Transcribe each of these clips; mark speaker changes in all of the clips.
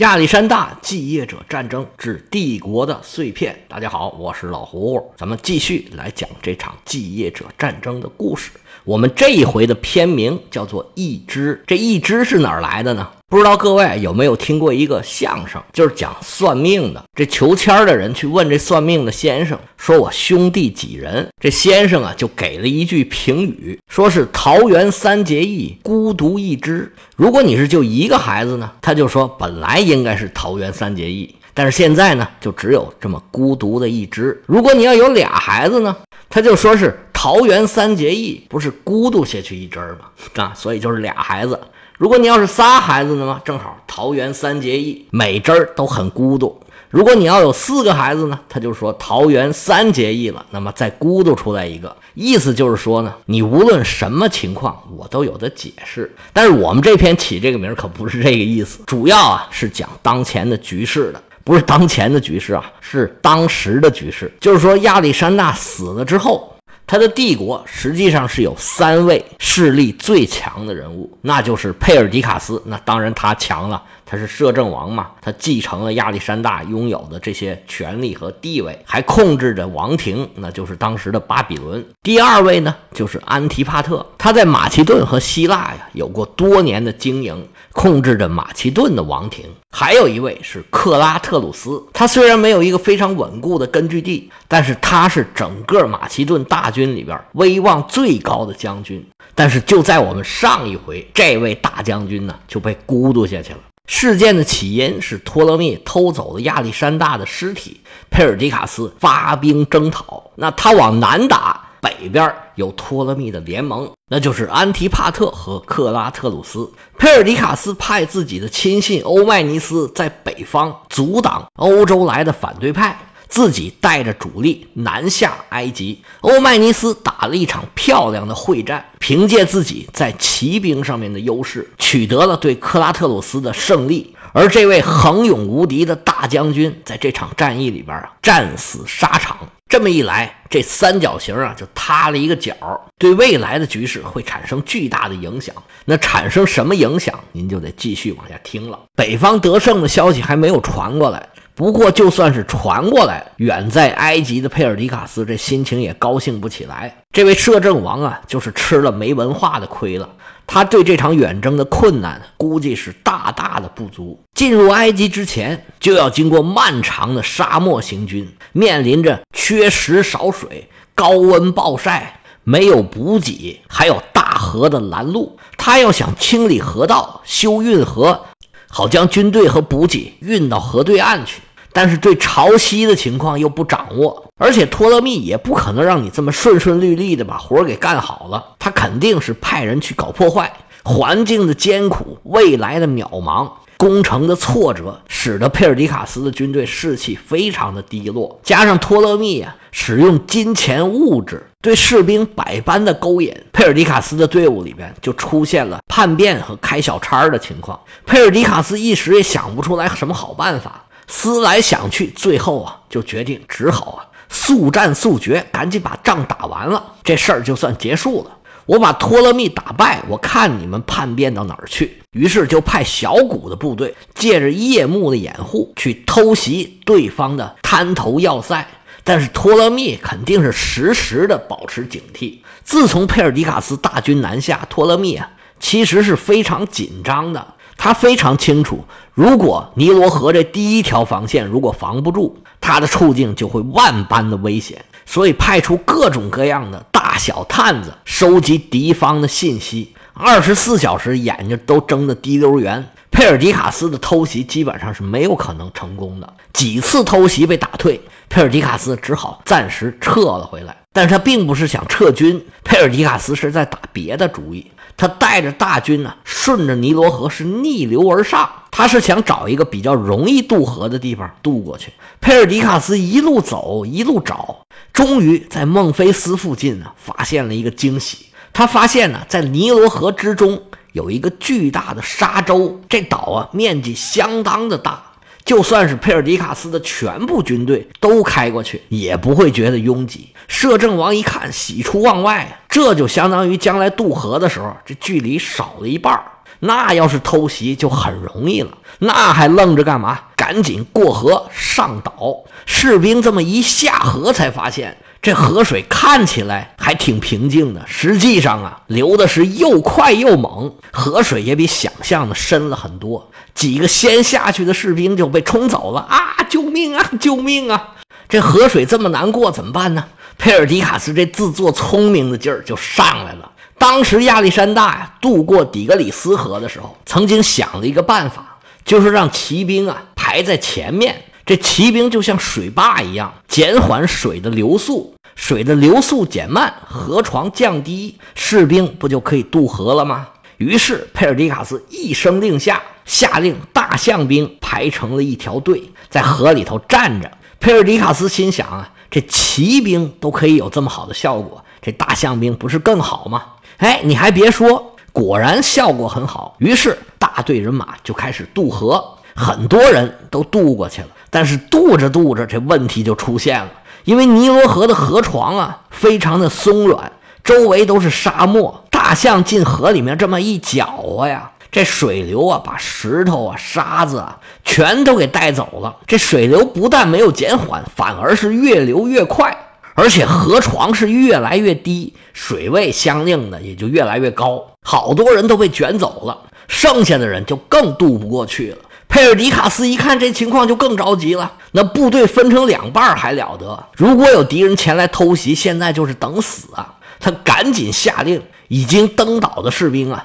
Speaker 1: 亚历山大继业者战争之帝国的碎片。大家好，我是老胡，咱们继续来讲这场继业者战争的故事。我们这一回的片名叫做《一支》，这一支是哪儿来的呢？不知道各位有没有听过一个相声，就是讲算命的。这求签的人去问这算命的先生，说我兄弟几人？这先生啊就给了一句评语，说是桃园三结义，孤独一支。如果你是就一个孩子呢，他就说本来应该是桃园三结义，但是现在呢就只有这么孤独的一支。如果你要有俩孩子呢，他就说是桃园三结义，不是孤独下去一支吗？啊，所以就是俩孩子。如果你要是仨孩子呢正好桃园三结义，每支儿都很孤独。如果你要有四个孩子呢，他就说桃园三结义了，那么再孤独出来一个，意思就是说呢，你无论什么情况，我都有的解释。但是我们这篇起这个名可不是这个意思，主要啊是讲当前的局势的，不是当前的局势啊，是当时的局势。就是说亚历山大死了之后。他的帝国实际上是有三位势力最强的人物，那就是佩尔迪卡斯。那当然他强了，他是摄政王嘛，他继承了亚历山大拥有的这些权力和地位，还控制着王庭，那就是当时的巴比伦。第二位呢，就是安提帕特，他在马其顿和希腊呀有过多年的经营，控制着马其顿的王庭。还有一位是克拉特鲁斯，他虽然没有一个非常稳固的根据地，但是他是整个马其顿大军里边威望最高的将军。但是就在我们上一回，这位大将军呢就被孤独下去了。事件的起因是托勒密偷走了亚历山大的尸体，佩尔迪卡斯发兵征讨，那他往南打。北边有托勒密的联盟，那就是安提帕特和克拉特鲁斯。佩尔迪卡斯派自己的亲信欧迈尼斯在北方阻挡欧洲来的反对派，自己带着主力南下埃及。欧迈尼斯打了一场漂亮的会战，凭借自己在骑兵上面的优势，取得了对克拉特鲁斯的胜利。而这位横勇无敌的大将军，在这场战役里边啊，战死沙场。这么一来，这三角形啊就塌了一个角，对未来的局势会产生巨大的影响。那产生什么影响，您就得继续往下听了。北方得胜的消息还没有传过来，不过就算是传过来，远在埃及的佩尔迪卡斯这心情也高兴不起来。这位摄政王啊，就是吃了没文化的亏了。他对这场远征的困难估计是大大的不足。进入埃及之前，就要经过漫长的沙漠行军，面临着缺食少水、高温暴晒、没有补给，还有大河的拦路。他要想清理河道、修运河，好将军队和补给运到河对岸去。但是对潮汐的情况又不掌握，而且托勒密也不可能让你这么顺顺利利的把活给干好了，他肯定是派人去搞破坏。环境的艰苦，未来的渺茫，工程的挫折，使得佩尔迪卡斯的军队士气非常的低落。加上托勒密啊，使用金钱物质对士兵百般的勾引，佩尔迪卡斯的队伍里边就出现了叛变和开小差的情况。佩尔迪卡斯一时也想不出来什么好办法。思来想去，最后啊，就决定只好啊速战速决，赶紧把仗打完了，这事儿就算结束了。我把托勒密打败，我看你们叛变到哪儿去。于是就派小股的部队，借着夜幕的掩护，去偷袭对方的滩头要塞。但是托勒密肯定是时时的保持警惕。自从佩尔迪卡斯大军南下，托勒密啊，其实是非常紧张的。他非常清楚，如果尼罗河这第一条防线如果防不住，他的处境就会万般的危险。所以派出各种各样的大小探子，收集敌方的信息，二十四小时眼睛都睁得滴溜圆。佩尔迪卡斯的偷袭基本上是没有可能成功的，几次偷袭被打退，佩尔迪卡斯只好暂时撤了回来。但是他并不是想撤军，佩尔迪卡斯是在打别的主意。他带着大军呢，顺着尼罗河是逆流而上。他是想找一个比较容易渡河的地方渡过去。佩尔迪卡斯一路走，一路找，终于在孟菲斯附近呢，发现了一个惊喜。他发现呢，在尼罗河之中有一个巨大的沙洲，这岛啊，面积相当的大。就算是佩尔迪卡斯的全部军队都开过去，也不会觉得拥挤。摄政王一看，喜出望外，这就相当于将来渡河的时候，这距离少了一半那要是偷袭就很容易了，那还愣着干嘛？赶紧过河上岛。士兵这么一下河，才发现这河水看起来还挺平静的，实际上啊，流的是又快又猛，河水也比想象的深了很多。几个先下去的士兵就被冲走了啊！救命啊！救命啊！这河水这么难过，怎么办呢？佩尔迪卡斯这自作聪明的劲儿就上来了。当时亚历山大呀渡过底格里斯河的时候，曾经想了一个办法，就是让骑兵啊排在前面。这骑兵就像水坝一样，减缓水的流速，水的流速减慢，河床降低，士兵不就可以渡河了吗？于是佩尔迪卡斯一声令下，下令大象兵排成了一条队，在河里头站着。佩尔迪卡斯心想啊，这骑兵都可以有这么好的效果，这大象兵不是更好吗？哎，你还别说，果然效果很好。于是大队人马就开始渡河，很多人都渡过去了。但是渡着渡着，这问题就出现了，因为尼罗河的河床啊，非常的松软，周围都是沙漠。大象进河里面这么一搅和呀，这水流啊，把石头啊、沙子啊，全都给带走了。这水流不但没有减缓，反而是越流越快，而且河床是越来越低，水位相应的也就越来越高。好多人都被卷走了，剩下的人就更渡不过去了。佩尔迪卡斯一看这情况，就更着急了。那部队分成两半还了得？如果有敌人前来偷袭，现在就是等死啊！他赶紧下令，已经登岛的士兵啊，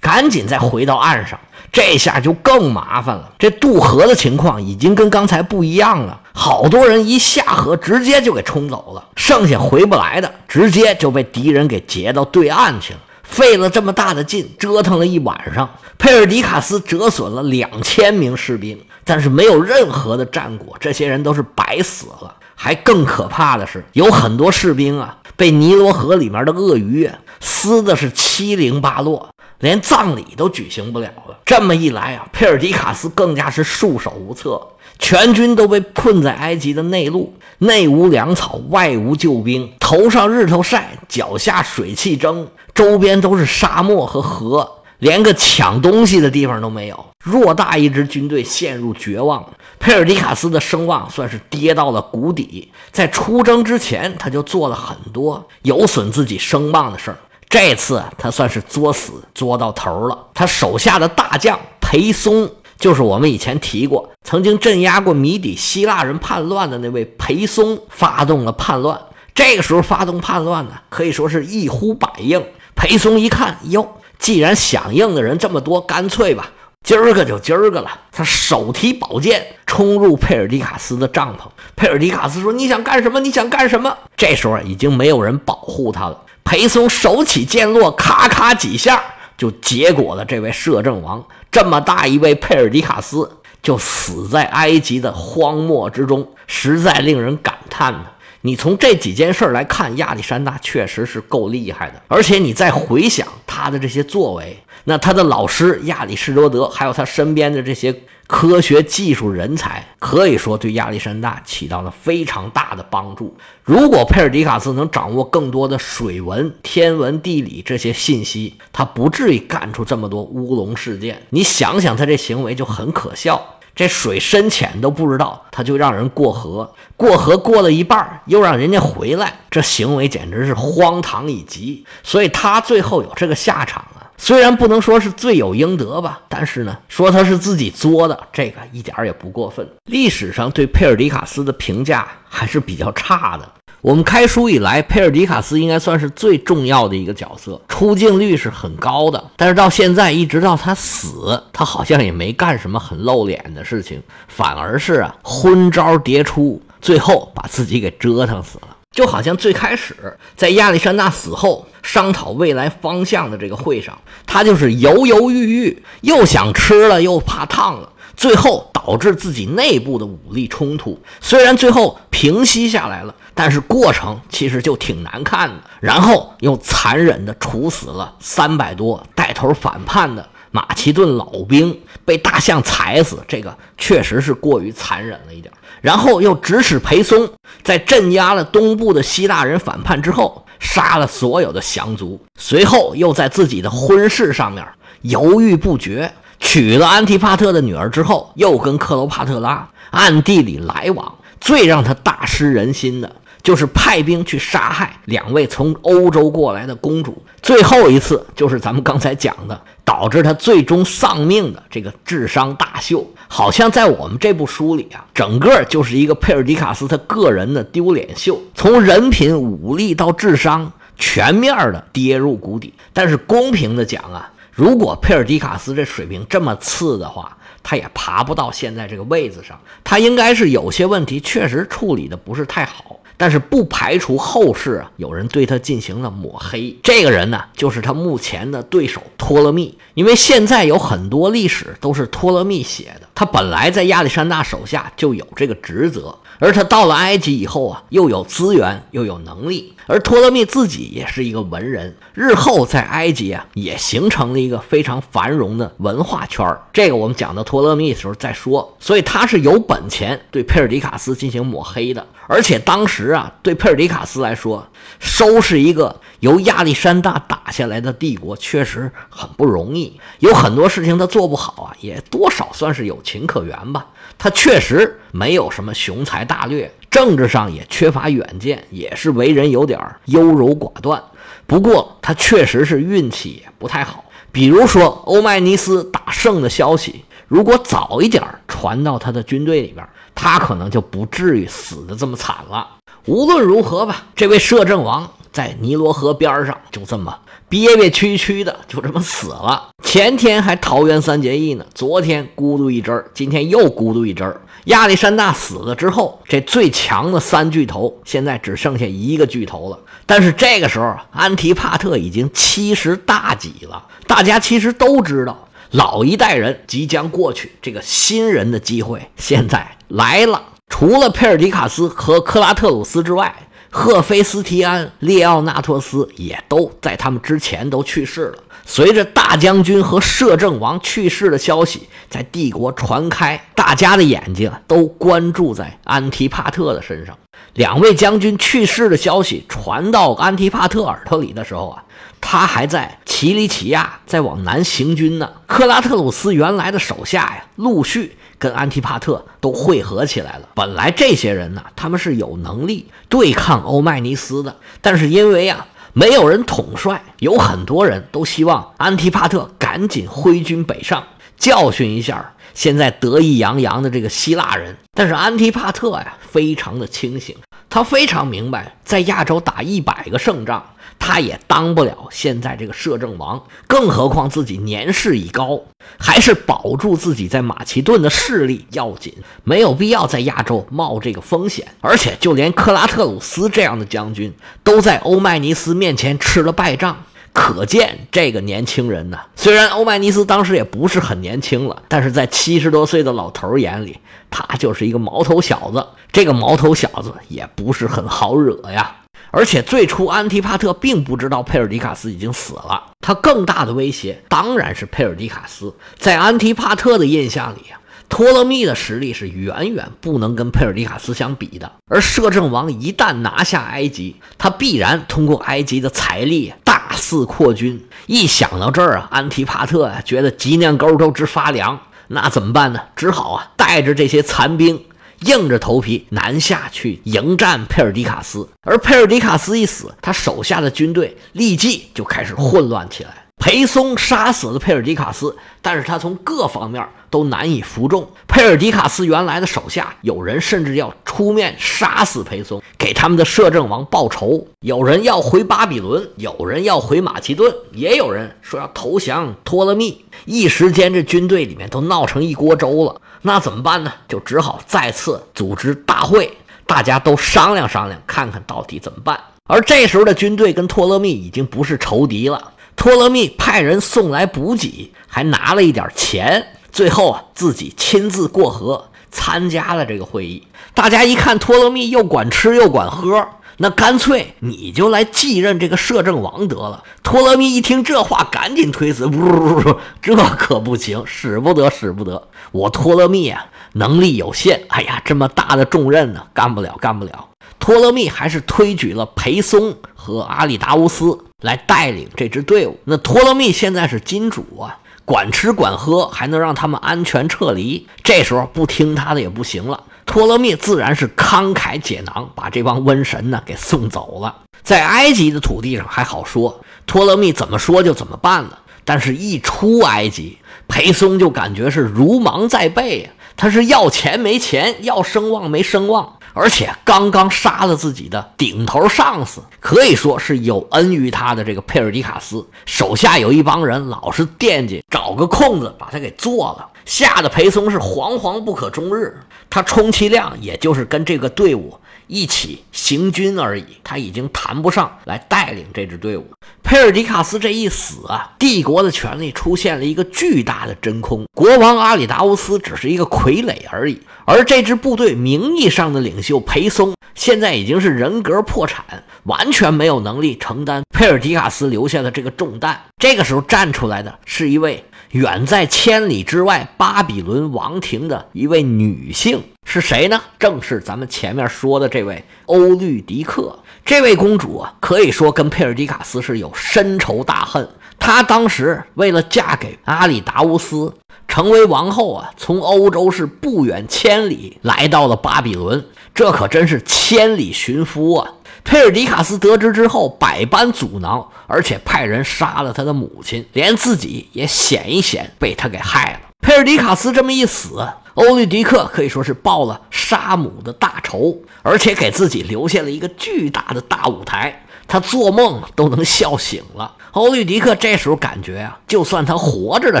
Speaker 1: 赶紧再回到岸上。这下就更麻烦了。这渡河的情况已经跟刚才不一样了，好多人一下河直接就给冲走了，剩下回不来的，直接就被敌人给截到对岸去了。费了这么大的劲，折腾了一晚上，佩尔迪卡斯折损了两千名士兵，但是没有任何的战果，这些人都是白死了。还更可怕的是，有很多士兵啊，被尼罗河里面的鳄鱼撕的是七零八落，连葬礼都举行不了了。这么一来啊，佩尔迪卡斯更加是束手无策，全军都被困在埃及的内陆，内无粮草，外无救兵，头上日头晒，脚下水汽蒸。周边都是沙漠和河，连个抢东西的地方都没有。偌大一支军队陷入绝望，佩尔迪卡斯的声望算是跌到了谷底。在出征之前，他就做了很多有损自己声望的事儿。这次他算是作死作到头了。他手下的大将裴松，就是我们以前提过，曾经镇压过米底希腊人叛乱的那位裴松，发动了叛乱。这个时候发动叛乱呢，可以说是一呼百应。裴松一看，哟，既然响应的人这么多，干脆吧，今儿个就今儿个了。他手提宝剑冲入佩尔迪卡斯的帐篷。佩尔迪卡斯说：“你想干什么？你想干什么？”这时候已经没有人保护他了。裴松手起剑落，咔咔几下就结果了这位摄政王。这么大一位佩尔迪卡斯就死在埃及的荒漠之中，实在令人感叹呢。你从这几件事来看，亚历山大确实是够厉害的。而且你再回想他的这些作为，那他的老师亚里士多德，还有他身边的这些科学技术人才，可以说对亚历山大起到了非常大的帮助。如果佩尔迪卡斯能掌握更多的水文、天文、地理这些信息，他不至于干出这么多乌龙事件。你想想，他这行为就很可笑。这水深浅都不知道，他就让人过河，过河过了一半，又让人家回来，这行为简直是荒唐以极。所以他最后有这个下场啊，虽然不能说是罪有应得吧，但是呢，说他是自己作的，这个一点也不过分。历史上对佩尔迪卡斯的评价还是比较差的。我们开书以来，佩尔迪卡斯应该算是最重要的一个角色，出镜率是很高的。但是到现在，一直到他死，他好像也没干什么很露脸的事情，反而是啊昏招迭出，最后把自己给折腾死了。就好像最开始在亚历山大死后商讨未来方向的这个会上，他就是犹犹豫豫，又想吃了又怕烫了。最后导致自己内部的武力冲突，虽然最后平息下来了，但是过程其实就挺难看的。然后又残忍地处死了三百多带头反叛的马其顿老兵，被大象踩死，这个确实是过于残忍了一点。然后又指使裴松在镇压了东部的希腊人反叛之后，杀了所有的降族，随后又在自己的婚事上面。犹豫不决。娶了安提帕特的女儿之后，又跟克罗帕特拉暗地里来往。最让他大失人心的，就是派兵去杀害两位从欧洲过来的公主。最后一次，就是咱们刚才讲的，导致他最终丧命的这个智商大秀。好像在我们这部书里啊，整个就是一个佩尔迪卡斯他个人的丢脸秀，从人品、武力到智商，全面的跌入谷底。但是公平的讲啊。如果佩尔迪卡斯这水平这么次的话，他也爬不到现在这个位子上。他应该是有些问题确实处理的不是太好，但是不排除后世有人对他进行了抹黑。这个人呢，就是他目前的对手托勒密。因为现在有很多历史都是托勒密写的，他本来在亚历山大手下就有这个职责。而他到了埃及以后啊，又有资源又有能力，而托勒密自己也是一个文人，日后在埃及啊也形成了一个非常繁荣的文化圈这个我们讲到托勒密的时候再说。所以他是有本钱对佩尔迪卡斯进行抹黑的，而且当时啊，对佩尔迪卡斯来说，收拾一个由亚历山大打下来的帝国确实很不容易，有很多事情他做不好啊，也多少算是有情可原吧。他确实没有什么雄才大略，政治上也缺乏远见，也是为人有点优柔寡断。不过他确实是运气不太好。比如说欧迈尼斯打胜的消息，如果早一点传到他的军队里边，他可能就不至于死的这么惨了。无论如何吧，这位摄政王在尼罗河边上就这么。憋憋屈屈的，就这么死了。前天还桃园三结义呢，昨天咕嘟一针，今天又咕嘟一针。亚历山大死了之后，这最强的三巨头现在只剩下一个巨头了。但是这个时候，安提帕特已经七十大几了。大家其实都知道，老一代人即将过去，这个新人的机会现在来了。除了佩尔迪卡斯和克拉特鲁斯之外。赫菲斯提安、列奥纳托斯也都在他们之前都去世了。随着大将军和摄政王去世的消息在帝国传开，大家的眼睛都关注在安提帕特的身上。两位将军去世的消息传到安提帕特耳朵里的时候啊，他还在奇里乞亚在往南行军呢。克拉特鲁斯原来的手下呀，陆续。跟安提帕特都汇合起来了。本来这些人呢，他们是有能力对抗欧迈尼斯的，但是因为啊，没有人统帅，有很多人都希望安提帕特赶紧挥军北上，教训一下现在得意洋洋的这个希腊人。但是安提帕特呀，非常的清醒，他非常明白，在亚洲打一百个胜仗。他也当不了现在这个摄政王，更何况自己年事已高，还是保住自己在马其顿的势力要紧，没有必要在亚洲冒这个风险。而且，就连克拉特鲁斯这样的将军都在欧迈尼斯面前吃了败仗，可见这个年轻人呢，虽然欧迈尼斯当时也不是很年轻了，但是在七十多岁的老头眼里，他就是一个毛头小子。这个毛头小子也不是很好惹呀。而且最初，安提帕特并不知道佩尔迪卡斯已经死了。他更大的威胁当然是佩尔迪卡斯。在安提帕特的印象里啊，托勒密的实力是远远不能跟佩尔迪卡斯相比的。而摄政王一旦拿下埃及，他必然通过埃及的财力大肆扩军。一想到这儿啊，安提帕特呀觉得脊梁沟都直发凉。那怎么办呢？只好啊带着这些残兵。硬着头皮南下去迎战佩尔迪卡斯，而佩尔迪卡斯一死，他手下的军队立即就开始混乱起来。裴松杀死了佩尔迪卡斯，但是他从各方面都难以服众。佩尔迪卡斯原来的手下有人甚至要出面杀死裴松，给他们的摄政王报仇。有人要回巴比伦，有人要回马其顿，也有人说要投降托勒密。一时间，这军队里面都闹成一锅粥了。那怎么办呢？就只好再次组织大会，大家都商量商量，看看到底怎么办。而这时候的军队跟托勒密已经不是仇敌了。托勒密派人送来补给，还拿了一点钱，最后啊自己亲自过河参加了这个会议。大家一看托勒密又管吃又管喝。那干脆你就来继任这个摄政王得了。托勒密一听这话，赶紧推辞：“不不不，这可不行，使不得，使不得。我托勒密啊，能力有限。哎呀，这么大的重任呢，干不了，干不了。”托勒密还是推举了裴松和阿里达乌斯来带领这支队伍。那托勒密现在是金主啊。管吃管喝，还能让他们安全撤离。这时候不听他的也不行了。托勒密自然是慷慨解囊，把这帮瘟神呢给送走了。在埃及的土地上还好说，托勒密怎么说就怎么办了。但是，一出埃及，裴松就感觉是如芒在背呀。他是要钱没钱，要声望没声望，而且刚刚杀了自己的顶头上司，可以说是有恩于他的这个佩尔迪卡斯手下有一帮人老是惦记找个空子把他给做了，吓得裴松是惶惶不可终日。他充其量也就是跟这个队伍。一起行军而已，他已经谈不上来带领这支队伍。佩尔迪卡斯这一死啊，帝国的权力出现了一个巨大的真空，国王阿里达乌斯只是一个傀儡而已。而这支部队名义上的领袖裴松，现在已经是人格破产，完全没有能力承担佩尔迪卡斯留下的这个重担。这个时候站出来的是一位。远在千里之外，巴比伦王庭的一位女性是谁呢？正是咱们前面说的这位欧律狄克。这位公主啊，可以说跟佩尔迪卡斯是有深仇大恨。她当时为了嫁给阿里达乌斯，成为王后啊，从欧洲是不远千里来到了巴比伦，这可真是千里寻夫啊！佩尔迪卡斯得知之后，百般阻挠，而且派人杀了他的母亲，连自己也险一险被他给害了。佩尔迪卡斯这么一死，欧律狄克可以说是报了杀母的大仇，而且给自己留下了一个巨大的大舞台，他做梦都能笑醒了。欧律狄克这时候感觉啊，就算他活着的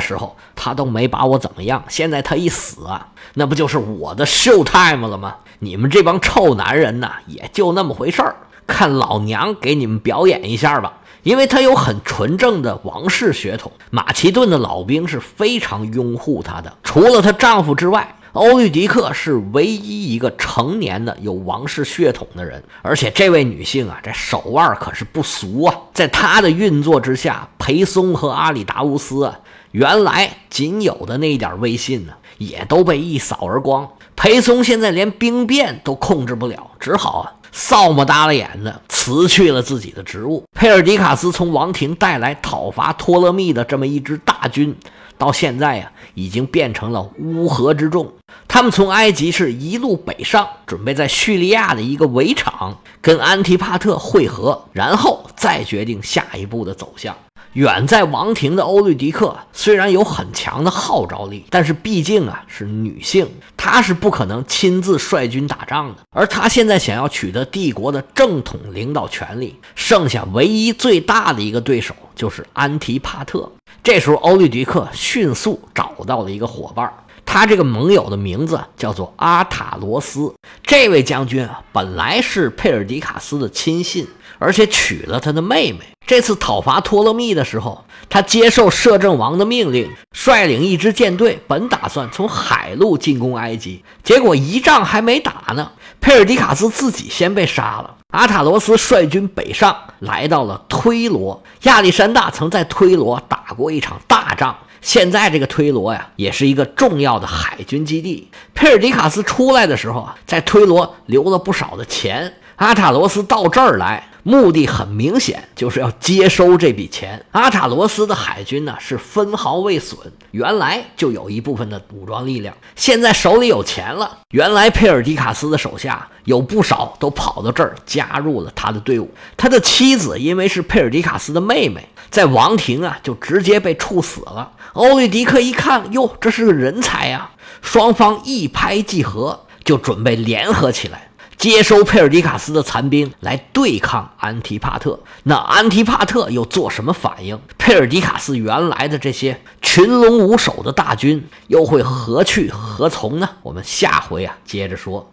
Speaker 1: 时候，他都没把我怎么样，现在他一死啊，那不就是我的 show time 了吗？你们这帮臭男人呐，也就那么回事儿。看老娘给你们表演一下吧，因为他有很纯正的王室血统，马其顿的老兵是非常拥护他的。除了她丈夫之外，欧律狄克是唯一一个成年的有王室血统的人。而且这位女性啊，这手腕可是不俗啊，在她的运作之下，裴松和阿里达乌斯啊，原来仅有的那一点威信呢，也都被一扫而光。裴松现在连兵变都控制不了，只好啊。扫么耷拉眼的辞去了自己的职务。佩尔迪卡斯从王庭带来讨伐托勒密的这么一支大军，到现在呀，已经变成了乌合之众。他们从埃及是一路北上，准备在叙利亚的一个围场跟安提帕特会合，然后再决定下一步的走向。远在王庭的欧律狄克虽然有很强的号召力，但是毕竟啊是女性，她是不可能亲自率军打仗的。而她现在想要取得帝国的正统领导权力，剩下唯一最大的一个对手就是安提帕特。这时候，欧律狄克迅速找到了一个伙伴。他这个盟友的名字叫做阿塔罗斯，这位将军啊，本来是佩尔迪卡斯的亲信，而且娶了他的妹妹。这次讨伐托勒密的时候，他接受摄政王的命令，率领一支舰队，本打算从海路进攻埃及，结果一仗还没打呢，佩尔迪卡斯自己先被杀了。阿塔罗斯率军北上，来到了推罗。亚历山大曾在推罗打过一场大仗。现在这个推罗呀，也是一个重要的海军基地。佩尔迪卡斯出来的时候啊，在推罗留了不少的钱。阿塔罗斯到这儿来。目的很明显，就是要接收这笔钱。阿塔罗斯的海军呢是分毫未损，原来就有一部分的武装力量，现在手里有钱了。原来佩尔迪卡斯的手下有不少都跑到这儿加入了他的队伍。他的妻子因为是佩尔迪卡斯的妹妹，在王庭啊就直接被处死了。欧律狄克一看，哟，这是个人才呀！双方一拍即合，就准备联合起来。接收佩尔迪卡斯的残兵来对抗安提帕特，那安提帕特又做什么反应？佩尔迪卡斯原来的这些群龙无首的大军又会何去何从呢？我们下回啊接着说。